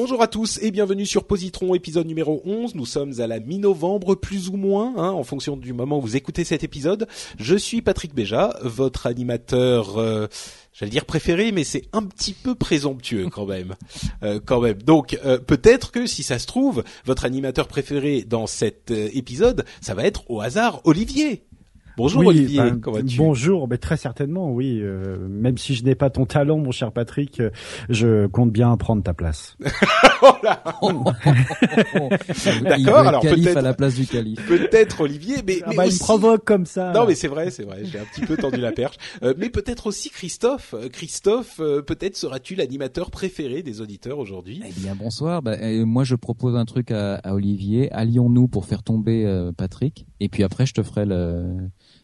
Bonjour à tous et bienvenue sur Positron, épisode numéro 11. Nous sommes à la mi-novembre, plus ou moins, hein, en fonction du moment où vous écoutez cet épisode. Je suis Patrick Béja, votre animateur, euh, j'allais dire préféré, mais c'est un petit peu présomptueux quand même. Euh, quand même. Donc euh, peut-être que si ça se trouve, votre animateur préféré dans cet épisode, ça va être au hasard Olivier. Bonjour Oui, Olivier, ben, comment vas-tu? Bonjour, mais très certainement, oui. euh, même si je n'ai pas ton talent, mon cher Patrick, euh, je compte bien prendre ta place. Oh là Il D'accord, veut être alors calife peut-être- à la place du calife. Peut-être Olivier, mais, Ah mais bah, il me provoque comme ça. Non mais c'est vrai, c'est vrai, j'ai un petit peu tendu la perche. Euh, mais peut-être aussi Christophe. Euh, Christophe, euh, peut-être seras-tu l'animateur préféré des auditeurs aujourd'hui? Eh bien bonsoir. Bah, euh, moi je propose un truc à, à Olivier. Allions-nous pour faire tomber euh, Patrick. Et puis après je te ferai le,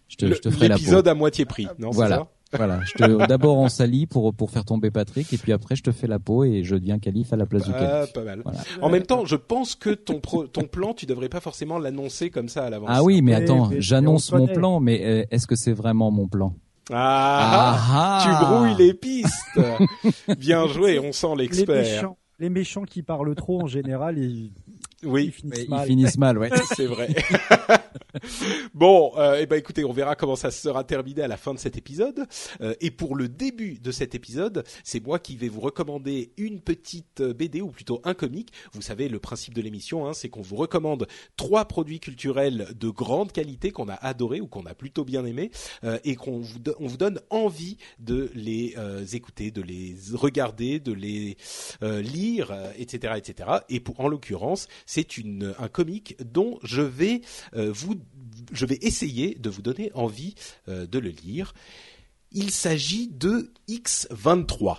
je te, Le- je te ferai la peau. L'épisode à moitié prix, non c'est Voilà. ça Voilà. Je te, d'abord on s'allie pour pour faire tomber Patrick et puis après je te fais la peau et je deviens calife à la place du Ah, calife. pas mal. Voilà. En même temps, je pense que ton pro- ton plan, tu devrais pas forcément l'annoncer comme ça à l'avance. Ah oui, mais Oui, attends, mais- j'annonce mon plan, mais euh, est-ce que c'est vraiment mon plan? Ah, Ah, tu ah. brouilles les pistes. Bien joué, on sent Les l'expert. méchants, les méchants qui parlent trop en général, ils, ils Oui, finissent Ils mal. finissent mal, ouais. c'est vrai. bon, euh, eh ben écoutez, on verra comment ça sera terminé à la fin de cet épisode. Euh, et pour le début de cet épisode, c'est moi qui vais vous recommander une petite euh, BD ou plutôt un comic. Vous savez, le principe de l'émission, hein, c'est qu'on vous recommande trois produits culturels de grande qualité qu'on a adoré ou qu'on a plutôt bien aimé euh, et qu'on vous, vous donne envie de les euh, écouter, de les regarder, de les euh, lire, etc., etc. Et pour, en l'occurrence, c'est un comic dont je vais euh, je vais essayer de vous donner envie euh, de le lire. Il s'agit de X23.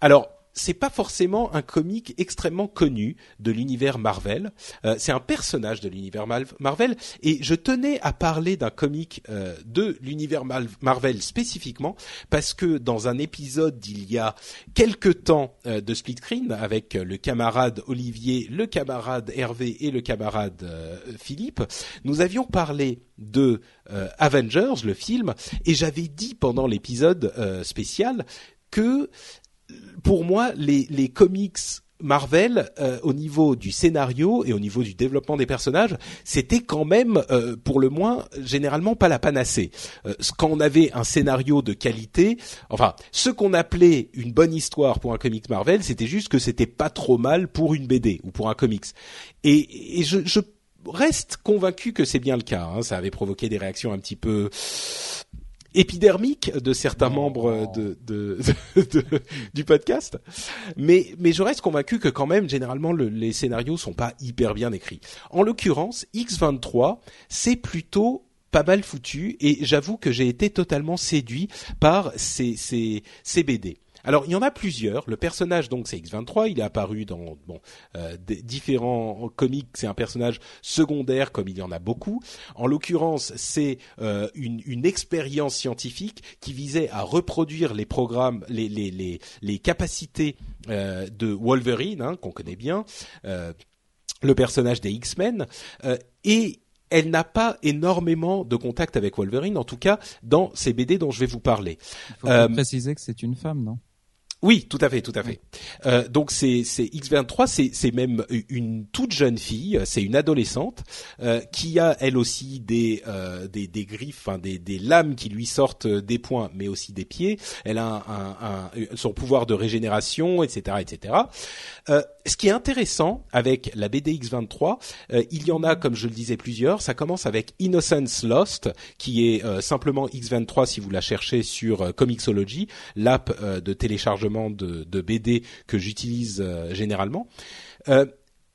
Alors, c'est pas forcément un comic extrêmement connu de l'univers Marvel. Euh, c'est un personnage de l'univers Marvel et je tenais à parler d'un comic euh, de l'univers Marvel spécifiquement parce que dans un épisode d'il y a quelque temps euh, de Split Screen avec le camarade Olivier, le camarade Hervé et le camarade Philippe, nous avions parlé de Avengers, le film, et j'avais dit pendant l'épisode spécial que pour moi, les, les comics Marvel, euh, au niveau du scénario et au niveau du développement des personnages, c'était quand même, euh, pour le moins, généralement pas la panacée. Euh, quand on avait un scénario de qualité, enfin, ce qu'on appelait une bonne histoire pour un comics Marvel, c'était juste que c'était pas trop mal pour une BD ou pour un comics. Et, et je, je reste convaincu que c'est bien le cas. hein. Ça avait provoqué des réactions un petit peu épidermiques de certains membres de, de, de- du podcast, mais mais je reste convaincu que quand même généralement le- les scénarios sont pas hyper bien écrits. En l'occurrence, X23, c'est plutôt pas mal foutu et j'avoue que j'ai été totalement séduit par ces ces ces BD. Alors il y en a plusieurs. Le personnage donc c'est X23. Il est apparu dans bon euh, des différents comics. C'est un personnage secondaire comme il y en a beaucoup. En l'occurrence c'est euh, une, une expérience scientifique qui visait à reproduire les programmes, les les les, les capacités euh, de Wolverine hein, qu'on connaît bien, euh, le personnage des X-Men euh, et elle n'a pas énormément de contact avec Wolverine, en tout cas dans ces BD dont je vais vous parler. Il faut Euh, préciser que c'est une femme, non? Oui, tout à fait, tout à fait. Euh, donc c'est c'est X23, c'est même une toute jeune fille, c'est une adolescente euh, qui a elle aussi des euh, des, des griffes, enfin des des lames qui lui sortent des poings, mais aussi des pieds. Elle a un, un, son pouvoir de régénération, etc., etc. Euh, ce qui est intéressant avec la BD X23, euh, il y en a, comme je le disais, plusieurs. Ça commence avec Innocence Lost, qui est euh, simplement X23 si vous la cherchez sur Comixology, l'app de téléchargement de BD que j'utilise généralement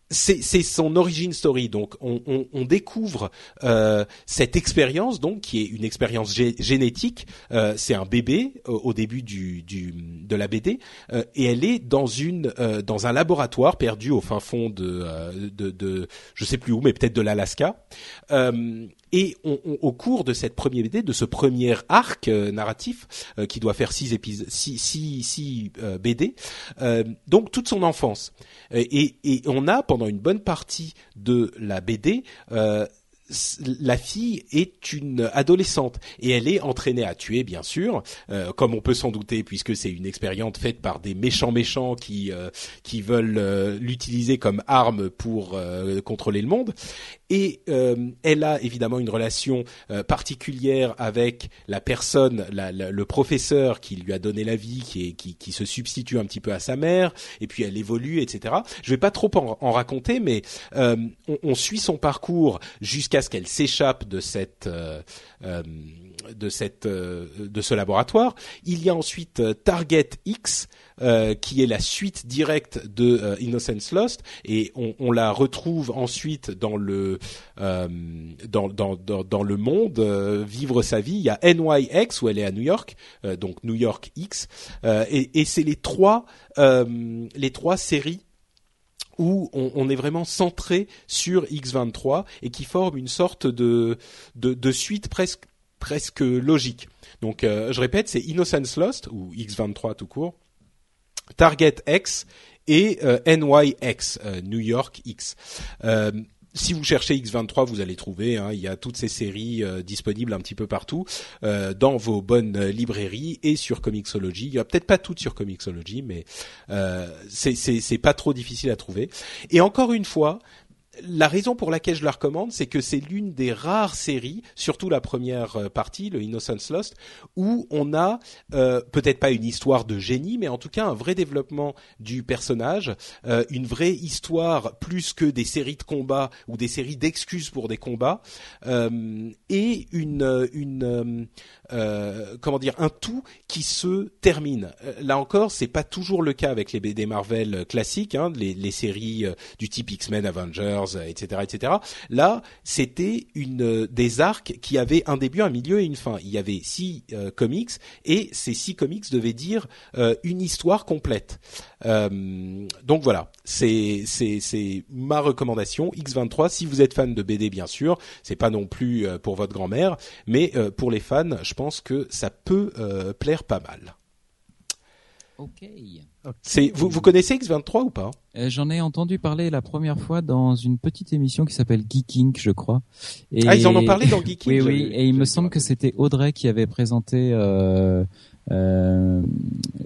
c'est son origin story. Donc, on, on, on découvre euh, cette expérience, donc qui est une expérience génétique. Euh, c'est un bébé au début du, du, de la BD, euh, et elle est dans une euh, dans un laboratoire perdu au fin fond de euh, de, de je sais plus où, mais peut-être de l'Alaska. Et on, au cours de cette première BD, de ce premier arc euh, narratif euh, qui doit faire six épisodes, six, six, six euh, BD, donc toute son enfance. Et, et, on a pendant une bonne partie de la BD la fille est une adolescente et elle est entraînée à tuer, bien sûr, euh, comme on peut s'en douter, puisque c'est une expérience faite par des méchants méchants qui euh, qui veulent euh, l'utiliser comme arme pour contrôler le monde. Et elle a évidemment une relation particulière avec la personne, le professeur qui lui a donné la vie, qui, se substitue un petit peu à sa mère. Et puis elle évolue, etc. Je vais pas trop en, raconter, mais on, on suit son parcours jusqu'à ce qu'elle s'échappe euh, euh, euh, de ce laboratoire. Il y a ensuite Target X qui est la suite directe de Innocence Lost et on, la retrouve ensuite dans le dans, dans, le monde vivre sa vie. Il y a NYX où elle est à New York, donc New York X et, c'est les trois les trois séries où on, est vraiment centré sur X23 et qui forme une sorte de, de, suite presque, presque logique. Donc euh, je répète, c'est Innocence Lost, ou X23 tout court, Target X et euh, NYX, euh, New York X si vous cherchez X23, vous allez trouver. Hein, il y a toutes ces séries euh, disponibles un petit peu partout euh, dans vos bonnes euh, librairies et sur Comixology. Il y a peut-être pas toutes sur Comixology, mais euh, c'est pas trop difficile à trouver. Et encore une fois, la raison pour laquelle je la recommande, c'est que c'est l'une des rares séries, surtout la première euh, partie, le Innocence Lost, où on a euh, peut-être pas une histoire de génie, mais en tout cas un vrai développement du personnage, euh, une vraie histoire plus que des séries de combats ou des séries d'excuses pour des combats, et une, une comment dire, un tout qui se termine. là encore, c'est pas toujours le cas avec les BD Marvel classiques, hein, les, les séries du type X-Men, Avengers etc., etc. Là, c'était une euh, des arcs qui avaient un début, un milieu et une fin. Il y avait six euh, comics et ces six comics devaient dire euh, une histoire complète. donc voilà, c'est c'est c'est ma recommandation X23. Si vous êtes fan de BD, bien sûr, c'est pas non plus pour votre grand-mère, mais pour les fans, je pense que ça peut plaire pas mal. Ok. C'est vous, vous connaissez X23 ou pas? Euh, J'en ai entendu parler la première fois dans une petite émission qui s'appelle Geeking, je crois. Et... Ah, ils en ont parlé dans Geeking. oui, oui. Et il me semble que c'était Audrey qui avait présenté euh, euh,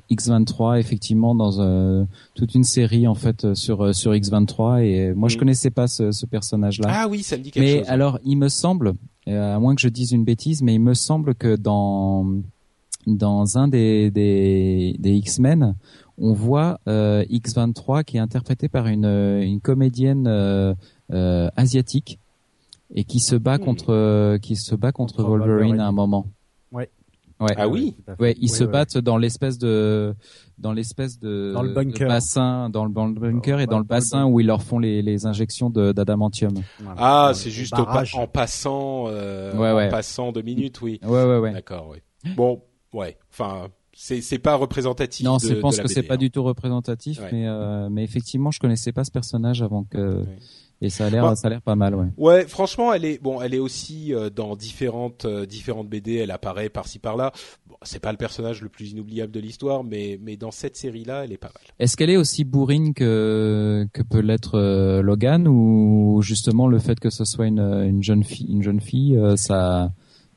X23 effectivement dans euh, toute une série en fait sur euh, sur X23. Et moi, je mm. connaissais pas ce, ce personnage-là. Ah oui, ça me dit quelque mais chose. Mais alors, il me semble, à moins que je dise une bêtise, mais il me semble que dans dans un des, des, des X-Men, on voit euh, X23 qui est interprété par une, une comédienne euh, euh, asiatique et qui se bat hmm. contre qui se bat contre, Wolverine, à un moment. Ouais. Ouais. Ah oui. Ouais, ils se battent dans l'espèce de dans l'espèce de, dans le bunker. bassin, dans le, bunker et dans le bassin où ils leur font les, les injections d'adamantium. Ah, c'est juste en passant, euh, en passant deux minutes, oui. Ouais, ouais, ouais. D'accord, oui. Bon, ouais. Enfin, c'est c'est pas représentatif. Non, je pense que c'est pas du tout représentatif, mais euh, mais effectivement, je connaissais pas ce personnage avant que. Et ça a l'air, ça a l'air pas mal, ouais. Ouais, franchement, elle est bon, elle est aussi euh, dans différentes euh, différentes BD. Elle apparaît par-ci par-là. Bon, c'est pas le personnage le plus inoubliable de l'histoire, mais mais dans cette série-là, elle est pas mal. Est-ce qu'elle est aussi bourrine que que peut l'être euh, Logan ou justement le fait que ce soit une une jeune fille, une jeune fille, ça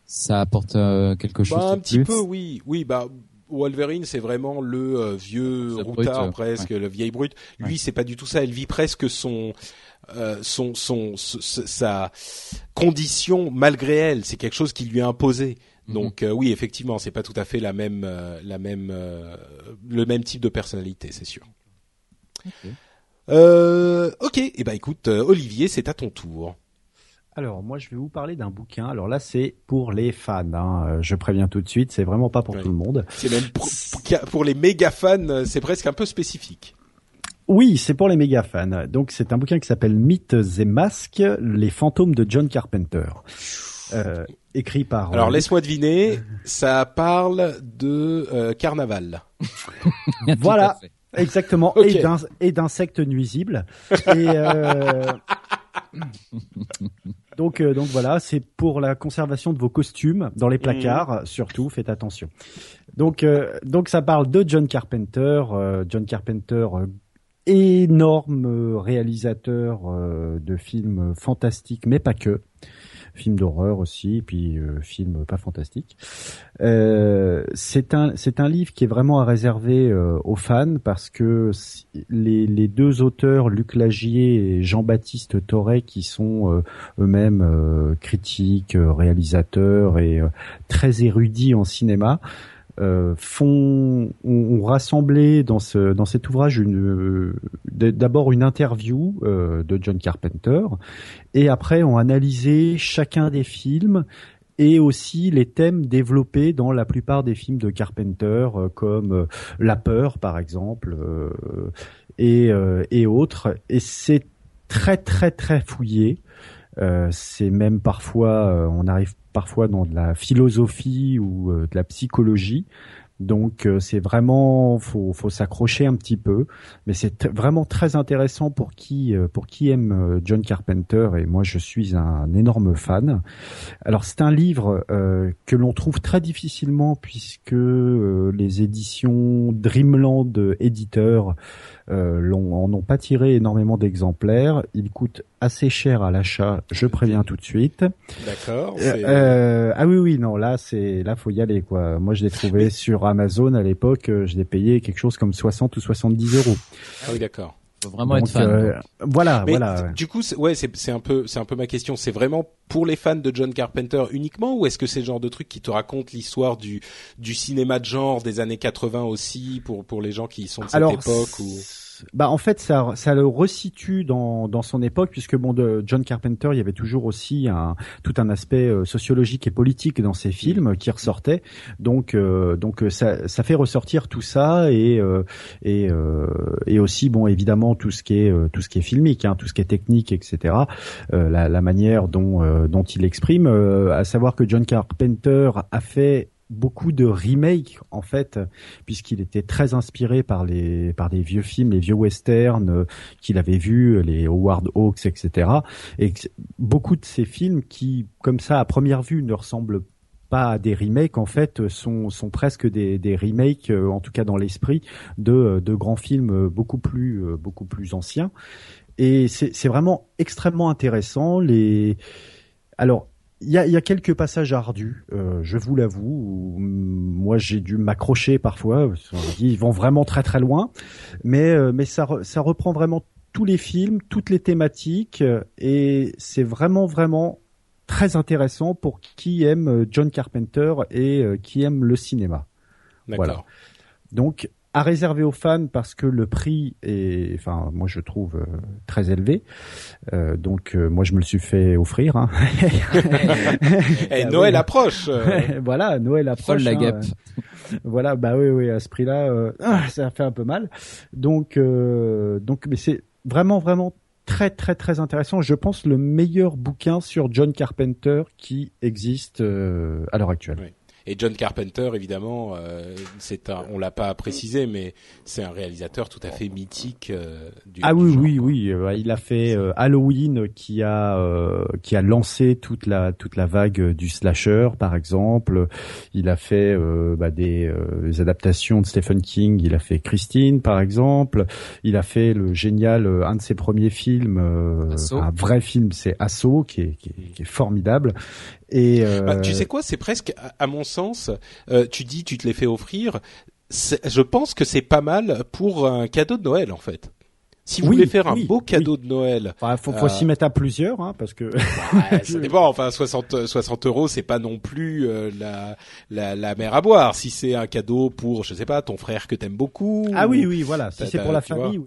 ça apporte quelque chose bah, un petit peu, oui, oui, bah Wolverine, c'est vraiment le euh, vieux routard brut, presque, le vieil brut. Lui, Ouais. c'est pas du tout ça. Elle vit presque son euh, son, son, sa condition malgré elle. C'est quelque chose qui lui est imposé. Mhm. Donc euh, oui, effectivement, c'est pas tout à fait la même, euh, la même, euh, le même type de personnalité, c'est sûr. Ok. Euh, ok, et eh ben écoute, euh, Olivier, c'est à ton tour. Alors moi je vais vous parler d'un bouquin. Alors là c'est pour les fans. Hein. Euh, Je préviens tout de suite, c'est vraiment pas pour tout le monde. C'est même pour, pour les méga fans, euh, c'est presque un peu spécifique. Oui, c'est pour les méga fans. Donc c'est un bouquin qui s'appelle Mythes et masques, les fantômes de John Carpenter. Euh, écrit par. Alors euh, laisse-moi deviner, ça parle de euh, carnaval. Voilà. Exactement, et d'in- et d'insectes nuisibles. Et euh, donc, euh, donc voilà, c'est pour la conservation de vos costumes dans les placards, surtout, faites attention. Donc, euh, donc ça parle de John Carpenter, euh, John Carpenter, euh, énorme euh, réalisateur euh, de films fantastiques, mais pas que. Films d'horreur aussi, puis euh, films pas fantastiques. Euh, c'est un c'est un livre qui est vraiment à réserver euh, aux fans parce que les, les deux auteurs Luc Lagier et Jean-Baptiste Torret qui sont euh, eux-mêmes euh, critiques, réalisateurs et très érudits en cinéma euh, font ont, rassemblé dans ce dans cet ouvrage une euh, d'abord une interview euh, de John Carpenter et après ont analysé chacun des films et aussi les thèmes développés dans la plupart des films de Carpenter, euh, comme euh, La peur, par exemple, euh, et, et autres. Et c'est très, très, très fouillé. Euh, c'est même parfois, euh, on arrive parfois dans de la philosophie ou euh, de la psychologie. Donc c'est vraiment, faut, faut s'accrocher un petit peu, mais c'est vraiment très intéressant pour qui, pour qui aime John Carpenter et moi je suis un énorme fan. Alors c'est un livre euh, que l'on trouve très difficilement puisque euh, les éditions Dreamland éditeurs euh, en ont pas tiré énormément d'exemplaires. Il coûte assez cher à l'achat, je préviens tout de suite. D'accord. Euh, euh, ah oui oui non là c'est là faut y aller quoi. Moi je l'ai trouvé sur Amazon à l'époque, euh, je l'ai payé quelque chose comme 60 ou 70 euros. Ah oui, d'accord. Faut vraiment être fan. euh, voilà Mais voilà. du coup, c'est- ouais, c'est c'est un peu, c'est un peu ma question. C'est vraiment pour les fans de John Carpenter uniquement, ou est-ce que c'est le genre de truc qui te raconte l'histoire du du cinéma de genre des années 80 aussi pour pour les gens qui sont de cette Alors, époque ou bah en fait ça ça le resitue dans dans son époque puisque bon de John Carpenter il y avait toujours aussi un tout un aspect euh, sociologique et politique dans ses films qui ressortait donc euh, donc euh, ça ça fait ressortir tout ça et euh, et et aussi bon évidemment tout ce qui est tout ce qui est filmique hein, tout ce qui est technique etc la la manière dont dont il exprime à savoir que John Carpenter a fait beaucoup de remakes en fait puisqu'il était très inspiré par les par des vieux films, les vieux westerns euh, qu'il avait vus, les Howard Hawks, etc. Et beaucoup de ces films qui, comme ça, à première vue, ne ressemblent pas à des remakes, en fait, sont sont presque des des remakes, euh, en tout cas dans l'esprit, de de grands films beaucoup plus euh, beaucoup plus anciens. Et c'est c'est vraiment extrêmement intéressant. Les alors il y a, y a quelques passages ardus, euh, je vous l'avoue. mm, Moi, j'ai dû m'accrocher parfois. parce qu'on dit, Ils vont vraiment très très loin, mais euh, mais ça re- ça reprend vraiment tous les films, toutes les thématiques, euh, et c'est vraiment vraiment très intéressant pour qui aime euh, John Carpenter et euh, qui aime le cinéma. D'accord. Voilà. Donc à réserver aux fans parce que le prix est, enfin moi je trouve euh, très élevé. Euh, donc euh, moi je me le suis fait offrir. Hein. Eh, Ah Noël approche. euh, voilà, Noël approche. Folle la hein, guêpe. euh, voilà, bah oui, oui, à ce prix-là, euh, ah, ça fait un peu mal. Donc, euh, donc, mais c'est vraiment, vraiment très, très, très intéressant. Je pense le meilleur bouquin sur John Carpenter qui existe euh, à l'heure actuelle. Oui. Et John Carpenter, évidemment, euh, c'est un, on l'a pas précisé, mais c'est un réalisateur tout à fait mythique euh, du. Ah du oui, genre, oui, quoi. oui. euh, il a fait euh, Halloween qui a euh, qui a lancé toute la toute la vague du slasher, par exemple. Il a fait euh, bah, des, euh, des adaptations de Stephen King. Il a fait Christine, par exemple. Il a fait le génial euh, un de ses premiers films, euh, un vrai film, c'est Assaut, qui est, qui est, qui est formidable. Et euh, Bah, tu sais quoi, c'est presque, à, mon sens, euh, tu dis, tu te les fais offrir. Je pense que c'est pas mal pour un cadeau de Noël en fait. Si vous Oui, voulez faire un oui, beau cadeau de Noël, enfin, faut, faut euh, s'y mettre à plusieurs, hein, parce que ouais, ça dépend. Enfin, 60, 60 euros, c'est pas non plus euh, la, la la mer à boire. Si c'est un cadeau pour, je sais pas, ton frère que t'aimes beaucoup. ah oui, ou- oui, voilà. Si c'est pour la vois. famille.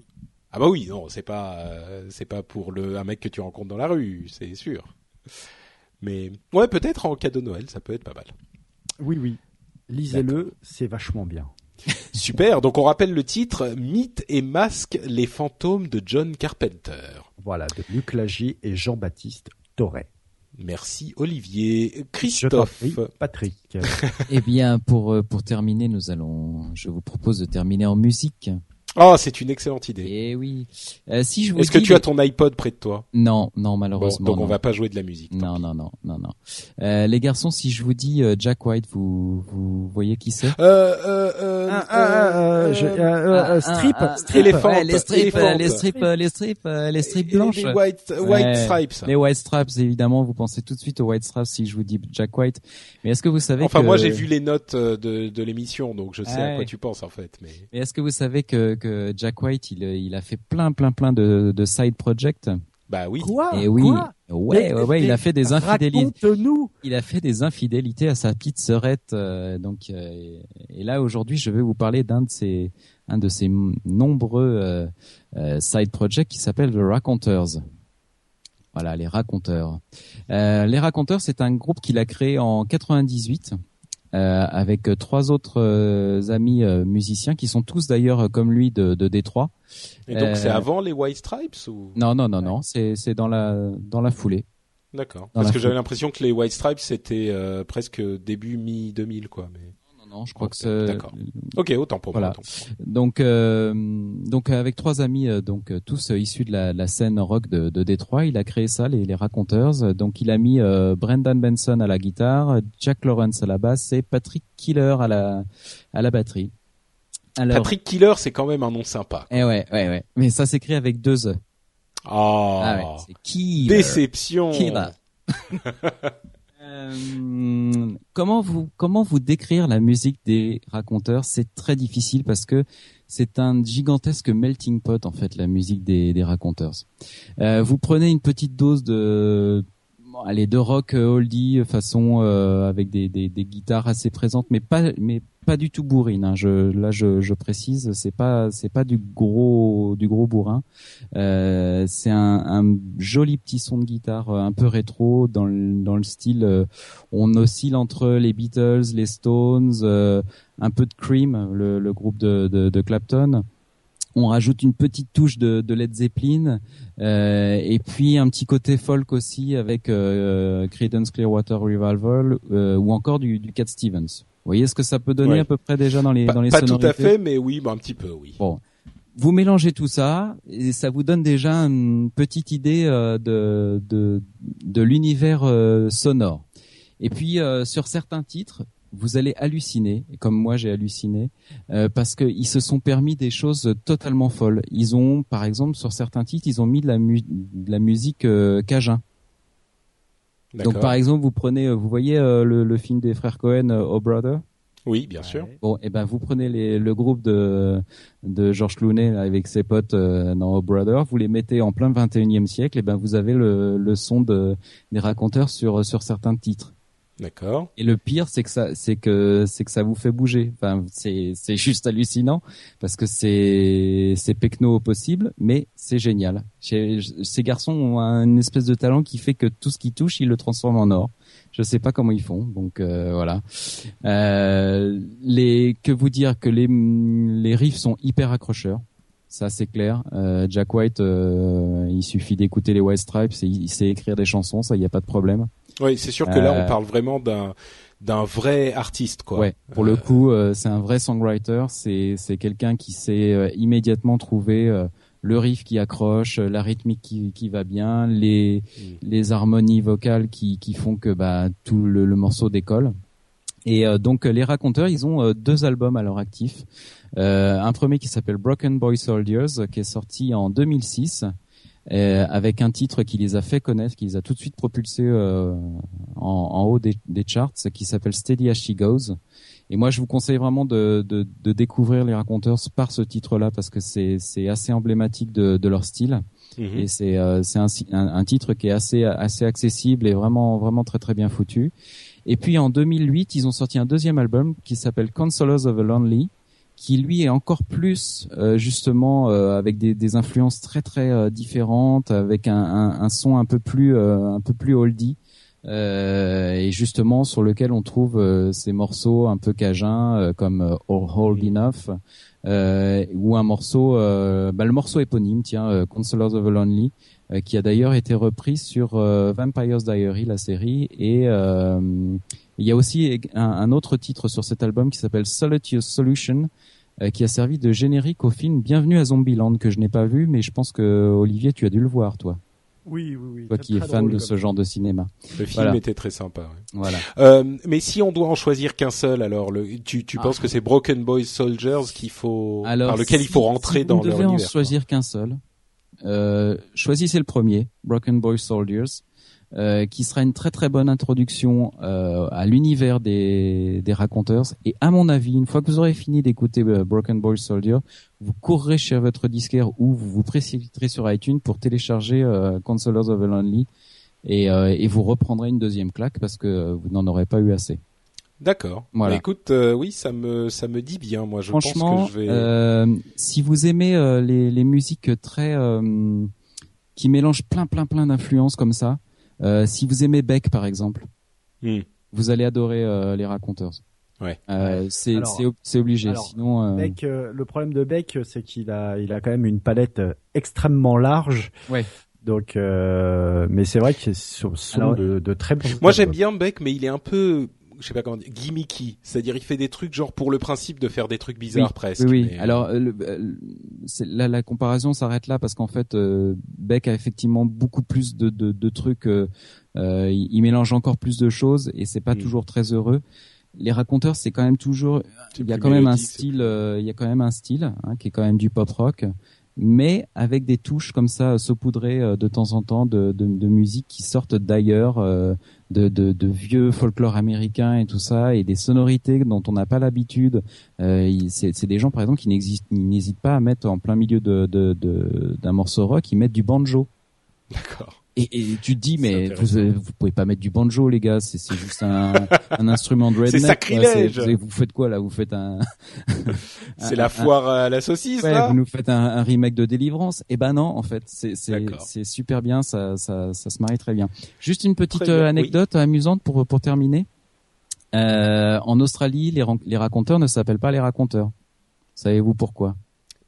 Ah bah oui, non, c'est pas, euh, c'est pas pour le un mec que tu rencontres dans la rue, c'est sûr. Mais ouais, peut-être en cadeau de Noël, ça peut être pas mal. oui, oui. Lisez-le, c'est vachement bien. Super. Donc on rappelle le titre Mythes et masques, les fantômes de John Carpenter. Voilà, de Luc Lagier et Jean-Baptiste Torret. Merci Olivier, Christophe. prie, Patrick. Eh bien, pour euh, pour terminer, nous allons. Je vous propose de terminer en musique. Oh, c'est une excellente idée. Eh oui. Euh, si je vous Est-ce que tu les- as ton iPod près de toi? Non, non, Bon, malheureusement. donc non. on va pas jouer de la musique. Non, non, non, non, non. Euh, les garçons, si je vous dis euh, Jack White, vous vous voyez qui c'est? Euh, je- strip, strip. Les strips, les strips, les strips, les strips Et blanches. Les white, white Ouais. stripes. Les White Stripes, évidemment, vous pensez tout de suite aux White Stripes si je vous dis Jack White. Mais est-ce que vous savez Enfin, que... moi j'ai vu les notes de, de l'émission, donc je sais à quoi tu penses en fait. Mais Mais est-ce que vous savez que, que Jack White, il, il a fait plein, plein, plein de, de side projects bah oui. Quoi? Et oui, Quoi? Ouais, Mais- ouais, ouais, il a fait des infidélités. Il a fait des infidélités à sa petite sœurette. euh, donc, euh, et, là aujourd'hui, je vais vous parler d'un de ses, un de ses nombreux euh, euh, side projects qui s'appelle The Raconteurs. Voilà, les raconteurs. Euh, les raconteurs, c'est un groupe qu'il a créé en 98 euh, avec euh, trois autres euh, amis euh, musiciens qui sont tous d'ailleurs comme lui de, de Détroit. Et donc c'est avant les white stripes ou? Non, non, non, non, c'est c'est dans la dans la foulée. D'accord. Parce que j'avais l'impression que les white stripes c'était euh, presque début mi 2000 quoi. Mais Non, je crois que c'est d'accord. ok, autant pour Voilà. moi. autant. Donc, euh, donc avec trois amis, euh, donc euh, tous euh, issus de la, la scène rock de, de Détroit, il a créé ça, les, les Raconteurs. Donc, il a mis euh, Brendan Benson à la guitare, Jack Lawrence à la basse et Patrick Killer à la à la batterie. Alors, Patrick Killer, c'est quand même un nom sympa. eh ouais, ouais, ouais. Mais ça s'écrit avec deux e. Oh, Ah ouais, c'est Killer. déception. Killer. Euh, comment vous comment vous décrire la musique des raconteurs? C'est très difficile parce que c'est un gigantesque melting pot en fait la musique des, des raconteurs. Euh, vous prenez une petite dose de allez de rock euh, oldie euh, façon euh, avec des, des, des guitares assez présentes mais pas mais pas du tout bourrine hein. je là je, je précise c'est pas c'est pas du gros du gros bourrin. Euh, c'est un, un joli petit son de guitare euh, un peu rétro dans le, dans le style euh, on oscille entre les Beatles les Stones un peu de Cream le, le groupe de, de, de Clapton on rajoute une petite touche de, de Led Zeppelin euh, et puis un petit côté folk aussi avec euh, Creedence Clearwater Revival euh, ou encore du, du Cat Stevens. Vous voyez ce que ça peut donner Ouais. à peu près déjà dans les Pas, dans les pas tout à fait, mais oui, bah, un petit peu, oui. Bon, vous mélangez tout ça et ça vous donne déjà une petite idée euh, de de, de l'univers euh, sonore. Et puis euh, sur certains titres, vous allez halluciner, comme moi j'ai halluciné, euh, parce qu'ils se sont permis des choses totalement folles. Ils ont, par exemple, sur certains titres, ils ont mis de la, mu- de la musique euh, cajun. D'accord. Donc par exemple, vous prenez, euh, vous voyez euh, le, le film des frères Cohen, euh, Oh Brother? Oui, bien sûr. Bon, et ben vous prenez les, le groupe de de George Clooney avec ses potes euh, dans Oh Brother, vous les mettez en plein 21e siècle, et ben vous avez le, le son de des raconteurs sur sur certains titres. D'accord. Et le pire, c'est que ça, c'est que c'est que ça vous fait bouger. Enfin, c'est c'est juste hallucinant parce que c'est c'est pecno possible, mais c'est génial. Ces garçons ont une espèce de talent qui fait que tout ce qu'ils touchent, ils le transforment en or. Je sais pas comment ils font, donc euh, voilà. Euh, les que vous dire que les les riffs sont hyper accrocheurs. Ça c'est clair. Euh, Jack White, euh, il suffit d'écouter les White Stripes, et il sait écrire des chansons, ça y a pas de problème. Oui, c'est sûr que là, Euh, on parle vraiment d'un d'un vrai artiste, quoi. Ouais, pour le coup, euh, c'est un vrai songwriter. C'est c'est quelqu'un qui sait euh, immédiatement trouver euh, le riff qui accroche, euh, la rythmique qui, qui va bien, les Mm. les harmonies vocales qui qui font que bah tout le, le morceau décolle. Et euh, donc euh, les raconteurs, ils ont euh, deux albums à leur actif. Euh, un premier qui s'appelle Broken Boy Soldiers, qui est sorti en 2006. euh, avec un titre qui les a fait connaître, qui les a tout de suite propulsés euh, en, en, haut des, des, charts, qui s'appelle Steady as She Goes. Et moi, je vous conseille vraiment de, de, de découvrir les Raconteurs par ce titre-là parce que c'est assez emblématique de, de leur style. Mhm. Et c'est un, un, un, titre qui est assez assez accessible et vraiment vraiment très très bien foutu. Et puis en 2008, ils ont sorti un deuxième album qui s'appelle Consolers of the Lonely qui lui est encore plus euh, justement euh, avec des, des, influences très très euh, différentes, avec un, un, un, son un peu plus un peu plus oldie. et justement sur lequel on trouve ces morceaux un peu cajuns comme All Hold Enough ou un morceau bah, le morceau éponyme tiens Consolers of the Lonely qui a d'ailleurs été repris sur Vampire's Diary la série et il y a aussi un, un, autre titre sur cet album qui s'appelle Solitude Solution euh, qui a servi de générique au film Bienvenue à Zombieland que je n'ai pas vu, mais je pense que Olivier, tu as dû le voir, toi. Oui, oui, oui. Toi qui es fan de ce genre de cinéma. Le film était très sympa. Voilà. Euh, mais si on doit en choisir qu'un seul, alors le, tu, tu penses ah. que c'est Broken Boys Soldiers qu'il faut, alors, par lequel il faut rentrer si dans leur univers. en choisir qu'un seul, euh, choisissez le premier, Broken Boys Soldiers. Euh, qui sera une très très bonne introduction euh, à l'univers des, des raconteurs. Et à mon avis, une fois que vous aurez fini d'écouter euh, Broken Boy Soldier, vous courrez chez votre disquaire ou vous vous précipiterez sur iTunes pour télécharger euh, Consolers of the Lonely et, et vous reprendrez une deuxième claque parce que vous n'en aurez pas eu assez. D'accord. Voilà. Bah, écoute, oui, ça me ça me dit bien. Moi, je Franchement, pense que je vais. si vous aimez les, les musiques très qui mélangent plein plein plein d'influences comme ça, euh, si vous aimez Beck, par exemple, hmm. vous allez adorer euh, les raconteurs. Ouais. Euh, c'est c'est obligé. Sinon, euh... Beck, euh, le problème de Beck, c'est qu'il a il a quand même une palette extrêmement large. Ouais. Donc, euh, mais c'est vrai que ce sont de, de, très bons. Moi, j'aime bien Beck, mais il est un peu je sais pas comment dire, gimmicky. C'est-à-dire, il fait des trucs genre pour le principe de faire des trucs bizarres presque. Oui, oui. Alors, euh, euh là, la comparaison s'arrête là parce qu'en fait, euh, Beck a effectivement beaucoup plus de, de, de trucs. Euh, euh il, mélange encore plus de choses et c'est pas hmm. toujours très heureux. Les raconteurs, c'est quand même toujours. Il y a quand même un style. il y a quand même un style hein, qui est quand même du pop rock mais avec des touches comme ça saupoudrées euh, de temps en temps de, de, musique qui sortent d'ailleurs, euh, de, de, vieux folklore américain et tout ça, et des sonorités dont on n'a pas l'habitude. Euh, c'est des gens par exemple qui n'hésitent pas à mettre en plein milieu d'un de, morceau rock, ils mettent du banjo. D'accord. Et, et, tu te dis mais vous, vous pouvez pas mettre du banjo les gars, c'est juste un, un instrument de redneck. C'est sacrilège. Vous, faites quoi là Vous faites un. c'est la foire à la saucisse ouais, là. Vous nous faites un, un, remake de Délivrance Eh ben non, en fait, c'est c'est super bien, ça, ça ça se marie très bien. Juste une petite euh, anecdote amusante pour pour terminer. Euh, en Australie, les, les raconteurs ne s'appellent pas les raconteurs. Savez-vous pourquoi?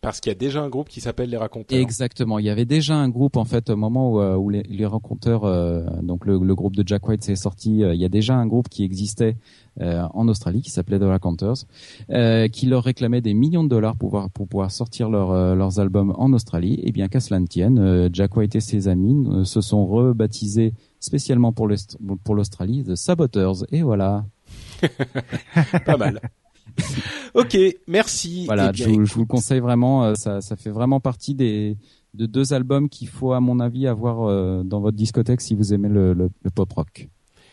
Parce qu'il y a déjà un groupe qui s'appelle les raconteurs. Exactement. Il y avait déjà un groupe en fait au moment où, euh, où les, les, raconteurs, euh, donc le, le, groupe de Jack White s'est sorti. Euh, il y a déjà un groupe qui existait en Australie qui s'appelait The Raconteurs, qui leur réclamait des millions de dollars pour pouvoir, pour pouvoir sortir leur, leurs albums en Australie. Et bien qu'à cela ne tienne, Jack White et ses amis se sont rebaptisés spécialement pour l'Australie The Saboteurs. Et voilà. Pas mal. ok, merci. Voilà, eh je, vous le conseille vraiment. Euh, ça, ça fait vraiment partie des de deux albums qu'il faut, à mon avis, avoir euh, dans votre discothèque si vous aimez le, le, pop rock.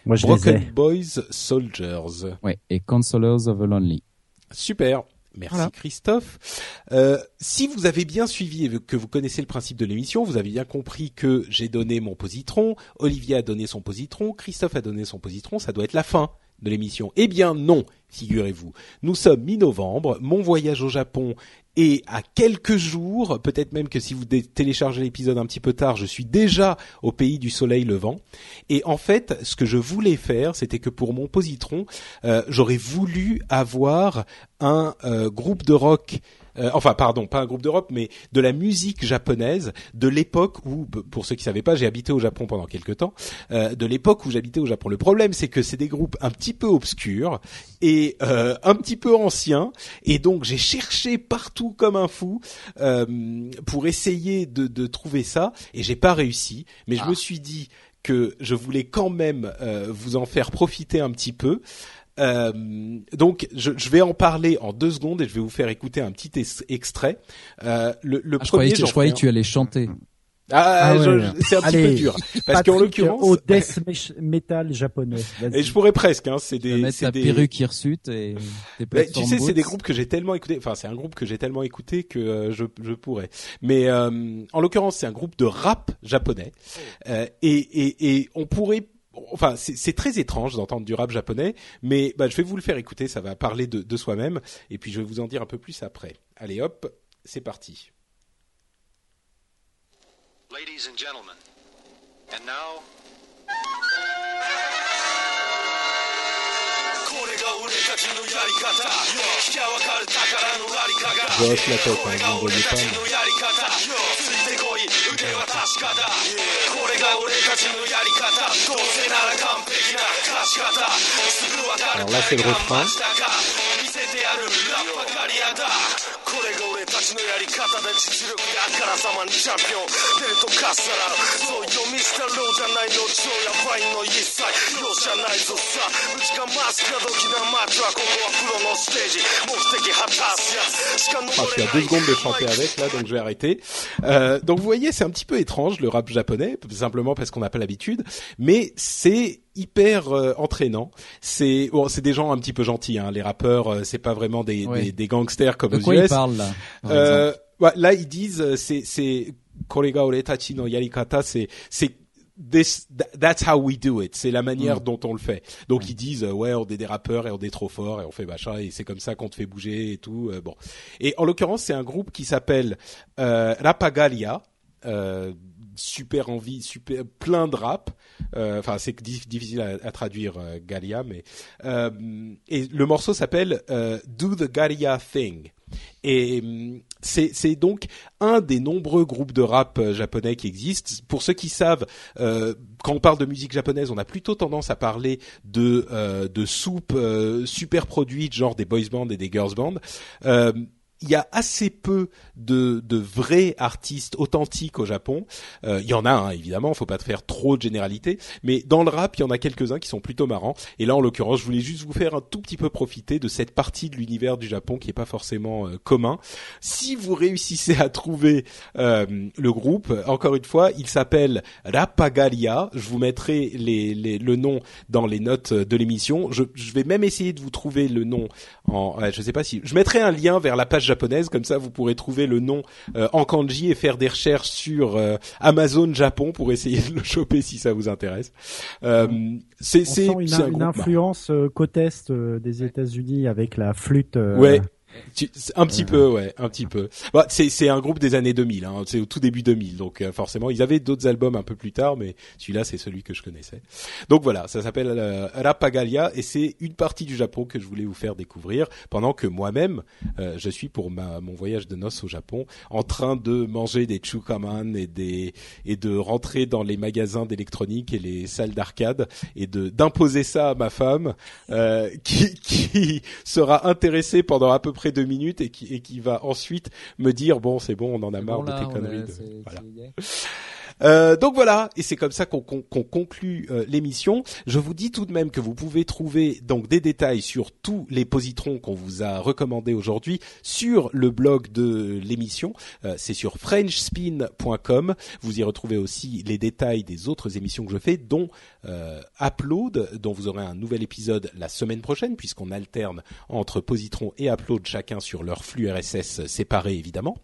Moi, je Broken Boys Soldiers. Ouais, et Consolers of the Lonely. Super. Merci Christophe. Euh, si vous avez bien suivi et que vous connaissez le principe de l'émission, vous avez bien compris que j'ai donné mon positron, Olivier a donné son positron, Christophe a donné son positron, ça doit être la fin de l'émission. Eh bien non, figurez-vous. Nous sommes mi-novembre, mon voyage au Japon est à quelques jours, peut-être même que si vous téléchargez l'épisode un petit peu tard, je suis déjà au pays du soleil levant. Et en fait, ce que je voulais faire, c'était que pour mon positron, euh, j'aurais voulu avoir un euh, groupe de rock euh, enfin pardon, pas un groupe d'Europe, mais de la musique japonaise de l'époque où, pour ceux qui savaient pas, j'ai habité au Japon pendant quelques temps, euh, de l'époque où j'habitais au Japon. Le problème, c'est que c'est des groupes un petit peu obscurs et euh, un petit peu anciens, et donc j'ai cherché partout comme un fou pour essayer de, de, trouver ça, et j'ai pas réussi. Mais je ah. me suis dit que je voulais quand même vous en faire profiter un petit peu. Euh, donc, je, je, vais en parler en deux secondes et je vais vous faire écouter un petit extrait. Euh, le, le ah, premier, je croyais, que tu allais chanter. Ah, Ah je- ouais. je- c'est un petit Allez, peu dur. Parce qu'en l'occurrence, au death metal japonais. Et je pourrais presque, hein, c'est des, mettre c'est des, perruque hirsute et Mais plateformes tu sais, c'est des groupes que j'ai tellement écouté. Enfin, c'est un groupe que j'ai tellement écouté que euh, je, je pourrais. Mais euh, en l'occurrence, c'est un groupe de rap japonais. Euh, et, et, et on pourrait enfin c'est très étrange d'entendre du rap japonais, mais bah, je vais vous le faire écouter, ça va parler de, soi-même, et puis je vais vous en dire un peu plus après. Allez hop, c'est parti. Ladies and gentlemen, and now... Alors là, c'est le refrain. 地力であからさまにチャンピオン出るとかっさらそう読みしたろうじゃないの超やばいの一切容赦ないぞさうちがマスカドキなマーチはここはプロのステージ目的果たすやしか登れない secondes de chanter avec là, donc je vais arrêter. Euh, donc vous voyez, c'est un petit peu étrange le rap japonais, simplement parce qu'on n'a pas l'habitude, mais c'est hyper euh, entraînant. C'est bon, c'est des gens un petit peu gentils, hein. les rappeurs, euh, c'est pas vraiment des, des, des, gangsters comme de aux quoi US. Euh, ouais, là, ils disent, euh, c'est c'est Korega Oretachi no Yarikata, c'est c'est this tha- that's how we do it. C'est la manière Mm. dont on le fait. Donc ils disent euh, ouais, on est des rappeurs et on est trop fort et on fait machin et c'est comme ça qu'on te fait bouger et tout. euh, bon. Et en l'occurrence, c'est un groupe qui s'appelle euh, Rapagalia. Super envie, super plein de rap. Euh, Enfin, c'est dif- difficile à, traduire euh, Galia, mais euh, et le morceau s'appelle euh, Do the Galia Thing. Et c'est donc un des nombreux groupes de rap japonais qui existent. Pour ceux qui savent, euh, quand on parle de musique japonaise, on a plutôt tendance à parler de euh, de soupes euh, super produites, genre des boys bands et des girls bands. Euh, il y a assez peu de, de vrais artistes authentiques au Japon. Euh, il y en a, hein, évidemment, faut pas faire trop de généralité, mais dans le rap, il y en a quelques-uns qui sont plutôt marrants. Et là, en l'occurrence, je voulais juste vous faire un tout petit peu profiter de cette partie de l'univers du Japon qui est pas forcément euh, commun. Si vous réussissez à trouver euh, le groupe, encore une fois, il s'appelle Rapagalia. Je vous mettrai les, les, le nom dans les notes de l'émission. Je, je vais même essayer de vous trouver le nom en, ouais, je sais pas si, je mettrai un lien vers la page japonaise, comme ça vous pourrez trouver le nom euh, en kanji et faire des recherches sur euh, Amazon Japon pour essayer de le choper si ça vous intéresse. Euh, c'est une, un une influence côte est des États-Unis avec la flûte. Ouais. Un petit peu, ouais, un petit peu. Bah, c'est c'est un groupe des années 2000, hein, c'est au tout début 2000, donc euh, forcément ils avaient d'autres albums un peu plus tard, mais celui-là c'est celui que je connaissais. Donc voilà, ça s'appelle euh, Rapagalia et c'est une partie du Japon que je voulais vous faire découvrir pendant que moi-même euh, je suis pour ma mon voyage de noces au Japon en train de manger des chukaman et des et de rentrer dans les magasins d'électronique et les salles d'arcade et de d'imposer ça à ma femme euh, qui qui sera intéressée pendant à peu près deux minutes et qui et qui va ensuite me dire bon c'est bon on en a marre bon, de tes on conneries de- voilà. Euh, donc voilà, et c'est comme ça qu'on conclut euh, l'émission. Je vous dis tout de même que vous pouvez trouver donc des détails sur tous les positrons qu'on vous a recommandés aujourd'hui sur le blog de l'émission. Euh, c'est sur frenchspin.com. Vous y retrouvez aussi les détails des autres émissions que je fais, dont euh, Upload, dont vous aurez un nouvel épisode la semaine prochaine, puisqu'on alterne entre positron et Upload chacun sur leur flux RSS séparés évidemment.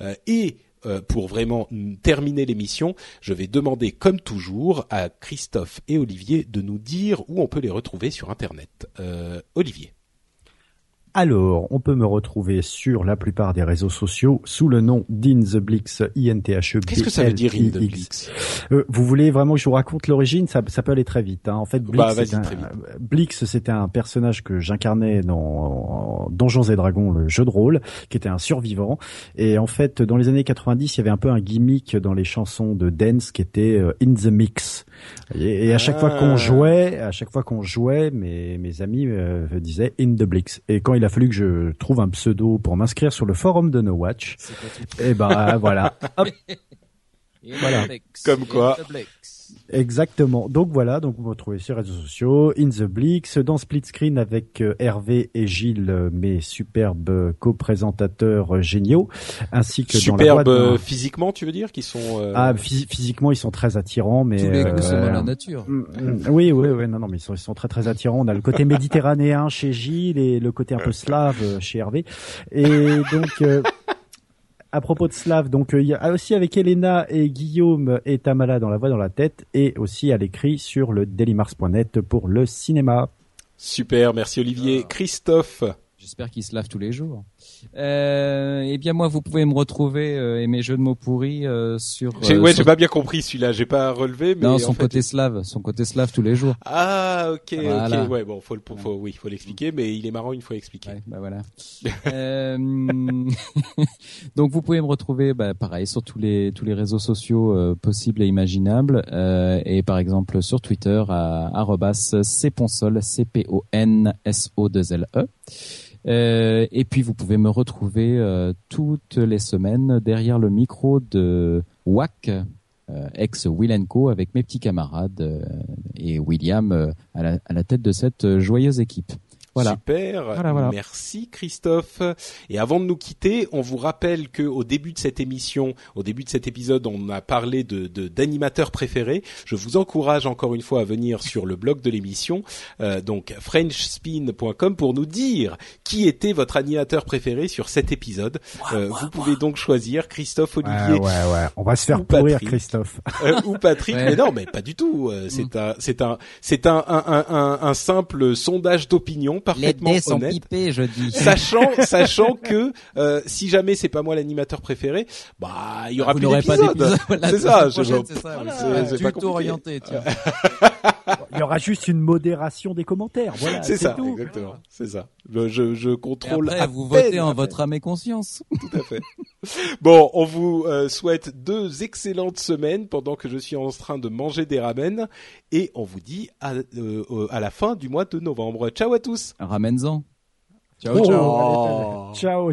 Euh, et euh, pour vraiment terminer l'émission, je vais demander, comme toujours, à Christophe et Olivier de nous dire où on peut les retrouver sur Internet. Euh, Olivier. Alors, on peut me retrouver sur la plupart des réseaux sociaux sous le nom d'In the Blix, i n t h e Qu'est-ce que ça veut dire In the Blix? Euh, vous voulez vraiment que je vous raconte l'origine? Ça, ça peut aller très vite. Hein. En fait, Blix, Bah, un- Blix, c'était un personnage que j'incarnais dans Donjons et Dragons, le jeu de rôle, qui était un survivant. Et en fait, dans les années 90, il y avait un peu un gimmick dans les chansons de dance qui était euh, In the Mix. Et, et à chaque fois Ah. qu'on jouait, à chaque fois qu'on jouait, mes, mes amis euh, disaient In the Blix. Et quand il a fallu que je trouve un pseudo pour m'inscrire sur le forum de No Watch, et ben voilà. Hop. Et Voilà. Comme et quoi. Exactement. Donc voilà, donc vous me retrouvez sur les réseaux sociaux, In the Blix, dans Split Screen avec euh, Hervé et Gilles, euh, mes superbes co-présentateurs euh, géniaux, ainsi que dans la physiquement, tu veux dire, qui sont. euh, Ah, phys- physiquement, ils sont très attirants, mais Tous les euh, goûts sont dans la nature. Mm, mm, Oui, oui, oui, non, non, mais ils sont, ils sont très, très attirants. On a le côté méditerranéen chez Gilles et le côté un peu slave chez Hervé. Et donc, euh, à propos de slave, donc euh, il y a aussi avec Elena et Guillaume et Tamala dans la voix dans la tête, et aussi à l'écrit sur le dailymars.net pour le cinéma. Super, merci Olivier. Ah. Christophe. J'espère qu'ils se lavent tous les jours. Euh, eh bien moi, vous pouvez me retrouver euh, et mes jeux de mots pourris euh, sur. Euh, ouais, sur- j'ai pas bien compris celui-là. J'ai pas relevé, mais Non, en son fait- côté slave, son côté slave tous les jours. Ah, ok, Voilà. ok. Ouais, bon, faut le, faut, oui, faut l'expliquer, mais il est marrant une fois expliqué. Ouais, bah voilà. Euh, donc vous pouvez me retrouver, bah, pareil, sur tous les tous les réseaux sociaux euh, possibles et imaginables, euh, et par exemple sur Twitter à arrobas cponsol c p o n s o 2 l e. Euh, et puis vous pouvez me retrouver euh, toutes les semaines derrière le micro de WAC, euh, ex Will avec mes petits camarades et William à, la, tête de cette joyeuse équipe. Voilà. Super. Voilà, voilà. Merci Christophe. Et avant de nous quitter, on vous rappelle que au début de cette émission, au début de cet épisode, on a parlé de de- d'animateurs préférés. Je vous encourage encore une fois à venir sur le blog de l'émission, euh, donc frenchspin.com pour nous dire qui était votre animateur préféré sur cet épisode. Euh, vous pouvez donc choisir Christophe, Olivier Ouais, ouais, ouais. On va se faire Ou pourrir, Patrick. Christophe. euh, ou Patrick. Ouais. Mais non, mais pas du tout. Euh, C'est un, c'est un, c'est un, un, un, un, un simple sondage d'opinion parfaitement honnête. pipés, je dis. Sachant, sachant que euh, si jamais c'est pas moi l'animateur préféré, bah il y aura Vous plus n'aurez pas d'épisode. d'épisode. Voilà, C'est ça, je- ça. Voilà, orienté, tiens. Il y aura juste une modération des commentaires. Voilà. c'est ça, tout. exactement. C'est ça. Je, je, je Et contrôle. après, à vous peine, votez en votre âme et conscience. Tout à fait. Bon, on vous euh, souhaite deux excellentes semaines pendant que je suis en train de manger des ramen et on vous dit à, euh, euh, à la fin du mois de novembre. Ciao à tous. Ramène-en. Ciao, Oh, ciao. Ciao,